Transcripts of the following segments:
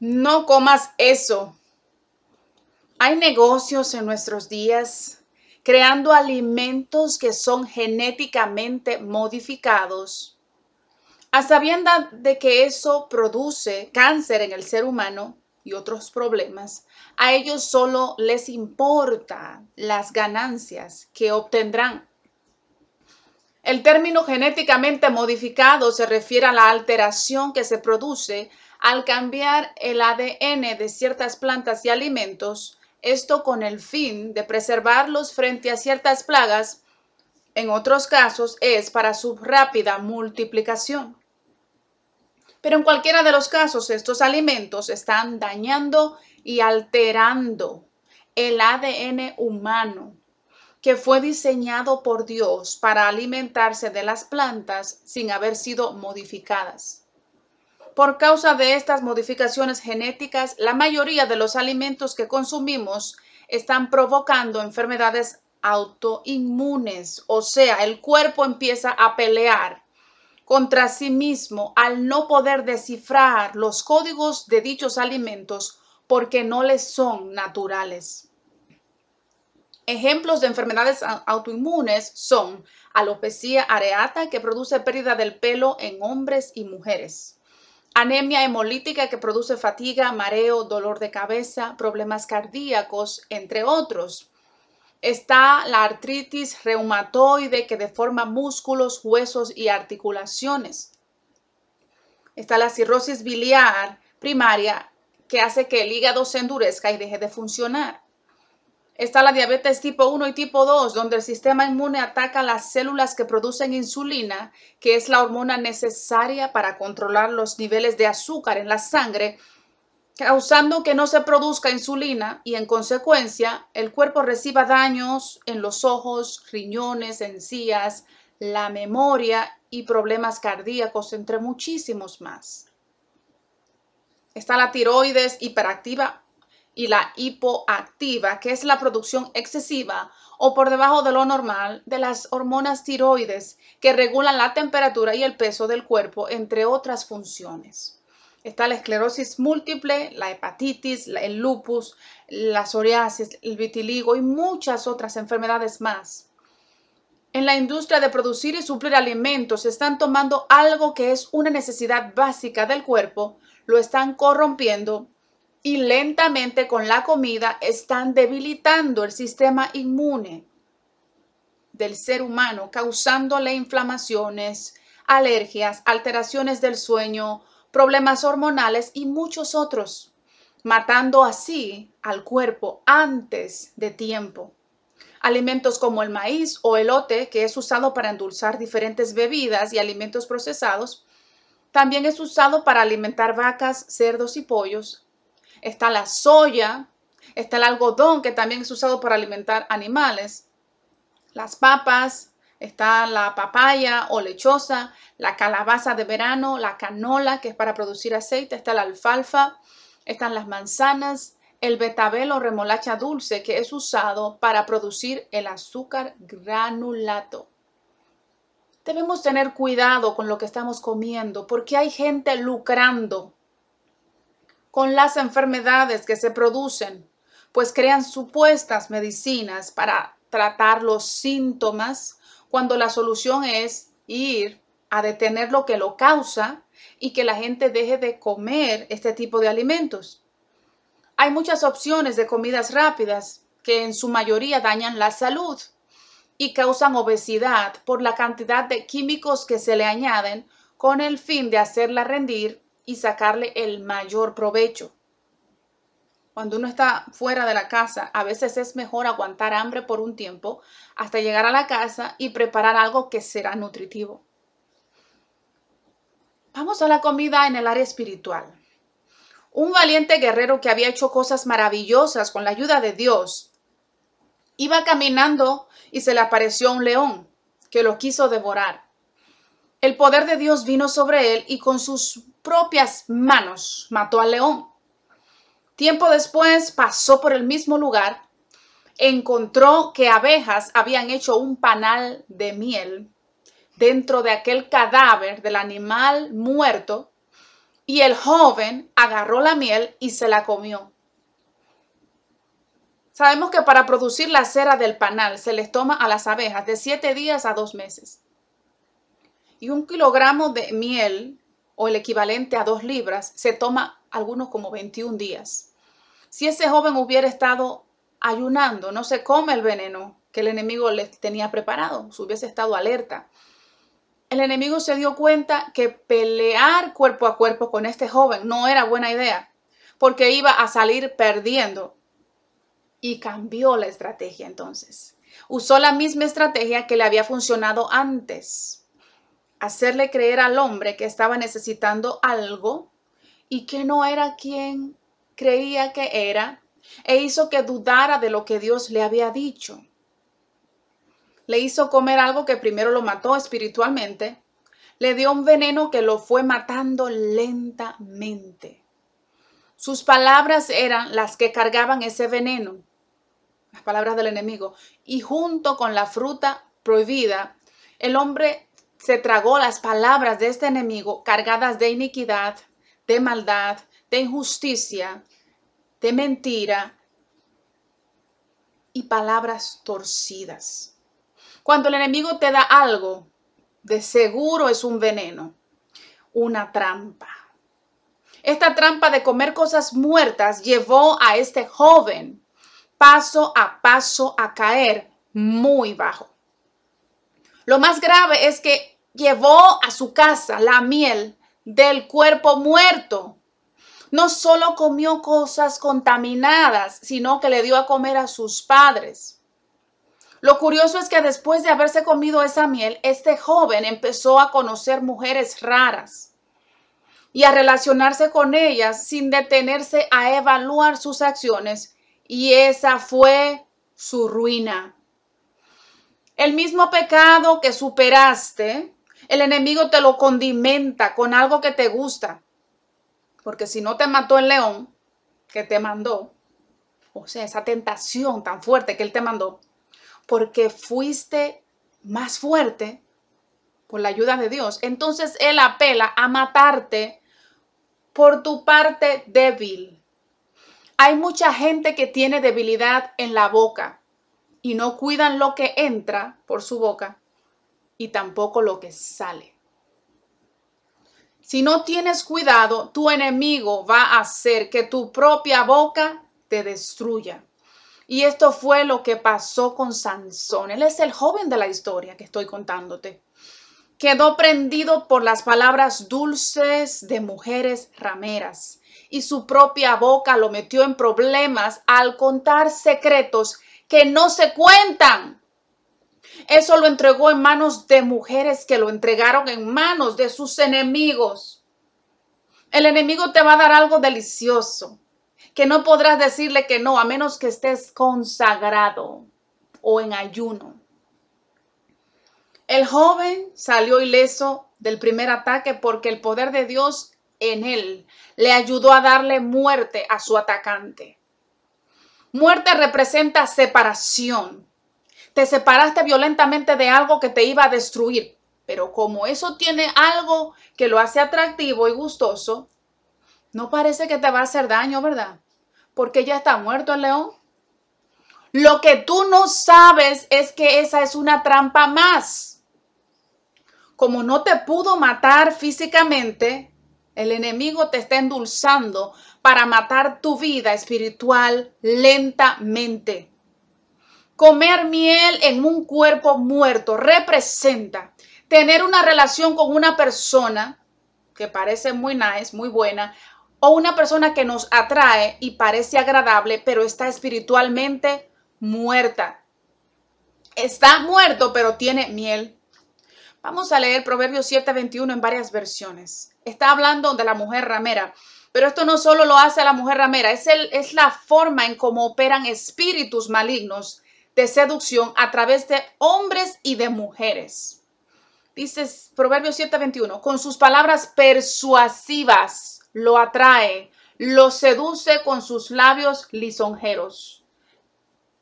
No comas eso. Hay negocios en nuestros días creando alimentos que son genéticamente modificados, a sabienda de que eso produce cáncer en el ser humano y otros problemas. A ellos solo les importa las ganancias que obtendrán. El término genéticamente modificado se refiere a la alteración que se produce al cambiar el ADN de ciertas plantas y alimentos, esto con el fin de preservarlos frente a ciertas plagas, en otros casos es para su rápida multiplicación. Pero en cualquiera de los casos, estos alimentos están dañando y alterando el ADN humano que fue diseñado por Dios para alimentarse de las plantas sin haber sido modificadas. Por causa de estas modificaciones genéticas, la mayoría de los alimentos que consumimos están provocando enfermedades autoinmunes, o sea, el cuerpo empieza a pelear contra sí mismo al no poder descifrar los códigos de dichos alimentos porque no les son naturales. Ejemplos de enfermedades autoinmunes son alopecia areata, que produce pérdida del pelo en hombres y mujeres anemia hemolítica que produce fatiga, mareo, dolor de cabeza, problemas cardíacos, entre otros. Está la artritis reumatoide que deforma músculos, huesos y articulaciones. Está la cirrosis biliar primaria que hace que el hígado se endurezca y deje de funcionar. Está la diabetes tipo 1 y tipo 2, donde el sistema inmune ataca las células que producen insulina, que es la hormona necesaria para controlar los niveles de azúcar en la sangre, causando que no se produzca insulina y en consecuencia el cuerpo reciba daños en los ojos, riñones, encías, la memoria y problemas cardíacos, entre muchísimos más. Está la tiroides hiperactiva y la hipoactiva, que es la producción excesiva o por debajo de lo normal de las hormonas tiroides que regulan la temperatura y el peso del cuerpo, entre otras funciones. Está la esclerosis múltiple, la hepatitis, el lupus, la psoriasis, el vitiligo y muchas otras enfermedades más. En la industria de producir y suplir alimentos están tomando algo que es una necesidad básica del cuerpo, lo están corrompiendo y lentamente con la comida están debilitando el sistema inmune del ser humano, causándole inflamaciones, alergias, alteraciones del sueño, problemas hormonales y muchos otros, matando así al cuerpo antes de tiempo. Alimentos como el maíz o elote, que es usado para endulzar diferentes bebidas y alimentos procesados, también es usado para alimentar vacas, cerdos y pollos, está la soya, está el algodón que también es usado para alimentar animales, las papas, está la papaya o lechosa, la calabaza de verano, la canola que es para producir aceite, está la alfalfa, están las manzanas, el betabel o remolacha dulce que es usado para producir el azúcar granulato. Debemos tener cuidado con lo que estamos comiendo porque hay gente lucrando con las enfermedades que se producen, pues crean supuestas medicinas para tratar los síntomas cuando la solución es ir a detener lo que lo causa y que la gente deje de comer este tipo de alimentos. Hay muchas opciones de comidas rápidas que en su mayoría dañan la salud y causan obesidad por la cantidad de químicos que se le añaden con el fin de hacerla rendir y sacarle el mayor provecho. Cuando uno está fuera de la casa, a veces es mejor aguantar hambre por un tiempo hasta llegar a la casa y preparar algo que será nutritivo. Vamos a la comida en el área espiritual. Un valiente guerrero que había hecho cosas maravillosas con la ayuda de Dios iba caminando y se le apareció un león que lo quiso devorar. El poder de Dios vino sobre él y con sus propias manos mató al león. Tiempo después pasó por el mismo lugar, encontró que abejas habían hecho un panal de miel dentro de aquel cadáver del animal muerto Y el joven agarró la miel y se la comió. Sabemos que para producir la cera del panal se les toma a las abejas de siete días a dos meses. Y un kilogramo de miel, o el equivalente a dos libras, se toma algunos como 21 días. Si ese joven hubiera estado ayunando, no se come el veneno que el enemigo le tenía preparado, si hubiese estado alerta. El enemigo se dio cuenta que pelear cuerpo a cuerpo con este joven no era buena idea, porque iba a salir perdiendo y cambió la estrategia entonces. Usó la misma estrategia que le había funcionado antes. Hacerle creer al hombre que estaba necesitando algo y que no era quien creía que era e hizo que dudara de lo que Dios le había dicho. Le hizo comer algo que primero lo mató espiritualmente, le dio un veneno que lo fue matando lentamente. Sus palabras eran las que cargaban ese veneno las palabras del enemigo, y junto con la fruta prohibida, el hombre se tragó las palabras de este enemigo cargadas de iniquidad, de maldad, de injusticia, de mentira y palabras torcidas. Cuando el enemigo te da algo, de seguro es un veneno, una trampa. Esta trampa de comer cosas muertas llevó a este joven paso a paso a caer muy bajo. Lo más grave es que llevó a su casa la miel del cuerpo muerto. No solo comió cosas contaminadas, sino que le dio a comer a sus padres. Lo curioso es que después de haberse comido esa miel, este joven empezó a conocer mujeres raras y a relacionarse con ellas sin detenerse a evaluar sus acciones y esa fue su ruina. El mismo pecado que superaste, el enemigo te lo condimenta con algo que te gusta. Porque si no te mató el león que te mandó, o sea, esa tentación tan fuerte que él te mandó, porque fuiste más fuerte por la ayuda de Dios, entonces él apela a matarte por tu parte débil. Hay mucha gente que tiene debilidad en la boca y no cuidan lo que entra por su boca y tampoco lo que sale. Si no tienes cuidado, tu enemigo va a hacer que tu propia boca te destruya. Y esto fue lo que pasó con Sansón. Él es el joven de la historia que estoy contándote. Quedó prendido por las palabras dulces de mujeres rameras y su propia boca lo metió en problemas al contar secretos que no se cuentan. Eso lo entregó en manos de mujeres que lo entregaron en manos de sus enemigos. El enemigo te va a dar algo delicioso, que no podrás decirle que no, a menos que estés consagrado o en ayuno. El joven salió ileso del primer ataque porque el poder de Dios en él le ayudó a darle muerte a su atacante. Muerte representa separación. Te separaste violentamente de algo que te iba a destruir, pero como eso tiene algo que lo hace atractivo y gustoso, no parece que te va a hacer daño, ¿verdad? Porque ya está muerto el león. Lo que tú no sabes es que esa es una trampa más. Como no te pudo matar físicamente, el enemigo te está endulzando para matar tu vida espiritual lentamente. Comer miel en un cuerpo muerto representa tener una relación con una persona que parece muy nice, muy buena, o una persona que nos atrae y parece agradable, pero está espiritualmente muerta. Está muerto, pero tiene miel. Vamos a leer Proverbios 7:21 en varias versiones está hablando de la mujer ramera. Pero esto no solo lo hace la mujer ramera, es, el, es la forma en cómo operan espíritus malignos de seducción a través de hombres y de mujeres. Dice Proverbios 7:21, con sus palabras persuasivas lo atrae, lo seduce con sus labios lisonjeros.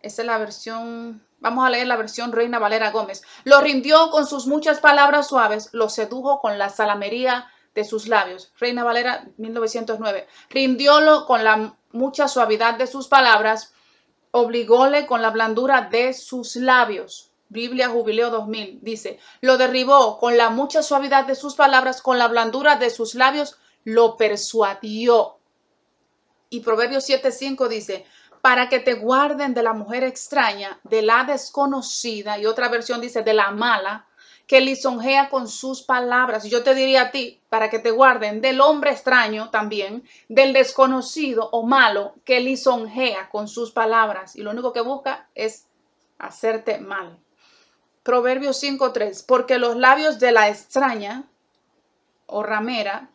Esa es la versión, vamos a leer la versión Reina Valera Gómez. Lo rindió con sus muchas palabras suaves, lo sedujo con la salamería de sus labios. Reina Valera 1909. Rindiólo con la mucha suavidad de sus palabras, obligóle con la blandura de sus labios. Biblia Jubileo 2000 dice, lo derribó con la mucha suavidad de sus palabras, con la blandura de sus labios, lo persuadió. Y Proverbios 7:5 dice, para que te guarden de la mujer extraña, de la desconocida, y otra versión dice, de la mala, que lisonjea con sus palabras. Yo te diría a ti, para que te guarden del hombre extraño también, del desconocido o malo, que lisonjea con sus palabras. Y lo único que busca es hacerte mal. Proverbios 5.3, porque los labios de la extraña o ramera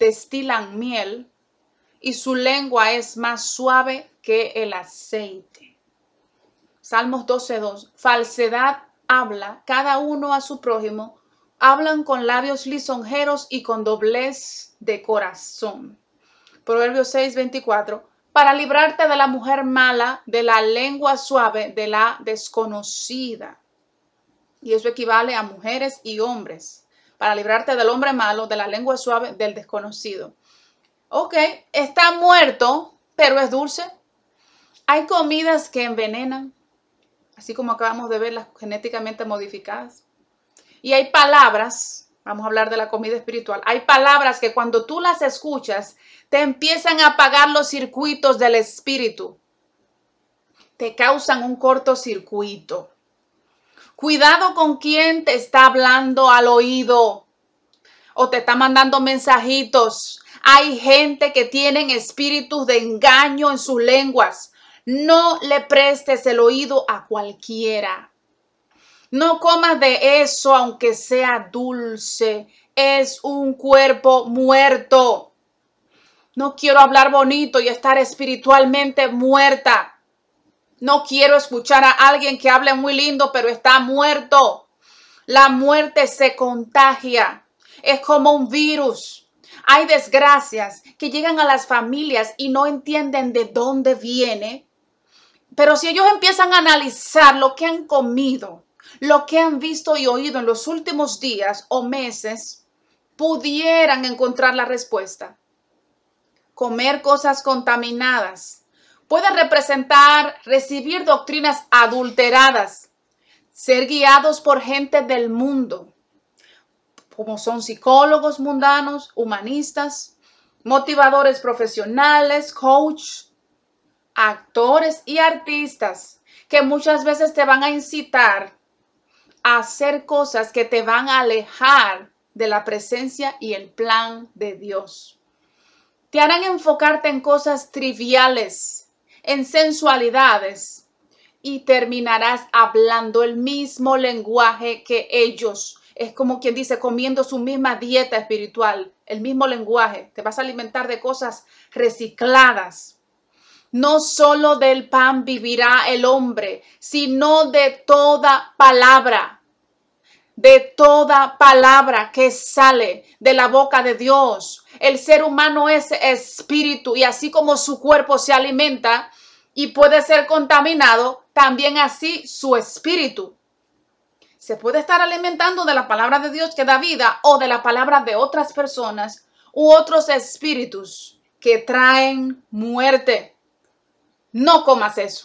destilan miel y su lengua es más suave que el aceite. Salmos 12.2, falsedad habla cada uno a su prójimo, hablan con labios lisonjeros y con doblez de corazón. Proverbios 6:24, para librarte de la mujer mala, de la lengua suave, de la desconocida. Y eso equivale a mujeres y hombres. Para librarte del hombre malo, de la lengua suave, del desconocido. Ok, está muerto, pero es dulce. Hay comidas que envenenan, así como acabamos de ver las genéticamente modificadas. Y hay palabras, vamos a hablar de la comida espiritual, hay palabras que cuando tú las escuchas te empiezan a apagar los circuitos del espíritu, te causan un cortocircuito. Cuidado con quien te está hablando al oído o te está mandando mensajitos. Hay gente que tienen espíritus de engaño en sus lenguas. No le prestes el oído a cualquiera. No comas de eso aunque sea dulce. Es un cuerpo muerto. No quiero hablar bonito y estar espiritualmente muerta. No quiero escuchar a alguien que hable muy lindo pero está muerto. La muerte se contagia. Es como un virus. Hay desgracias que llegan a las familias y no entienden de dónde viene pero si ellos empiezan a analizar lo que han comido, lo que han visto y oído en los últimos días o meses, pudieran encontrar la respuesta. Comer cosas contaminadas puede representar recibir doctrinas adulteradas, ser guiados por gente del mundo, como son psicólogos mundanos, humanistas, motivadores profesionales, coach, actores y artistas que muchas veces te van a incitar a hacer cosas que te van a alejar de la presencia y el plan de Dios. Te harán enfocarte en cosas triviales, en sensualidades, y terminarás hablando el mismo lenguaje que ellos. Es como quien dice, comiendo su misma dieta espiritual, el mismo lenguaje. Te vas a alimentar de cosas recicladas, no solo del pan vivirá el hombre, sino de toda palabra, de toda palabra que sale de la boca de Dios. El ser humano es espíritu y así como su cuerpo se alimenta y puede ser contaminado, también así su espíritu. Se puede estar alimentando de la palabra de Dios que da vida o de la palabra de otras personas u otros espíritus que traen muerte. No comas eso.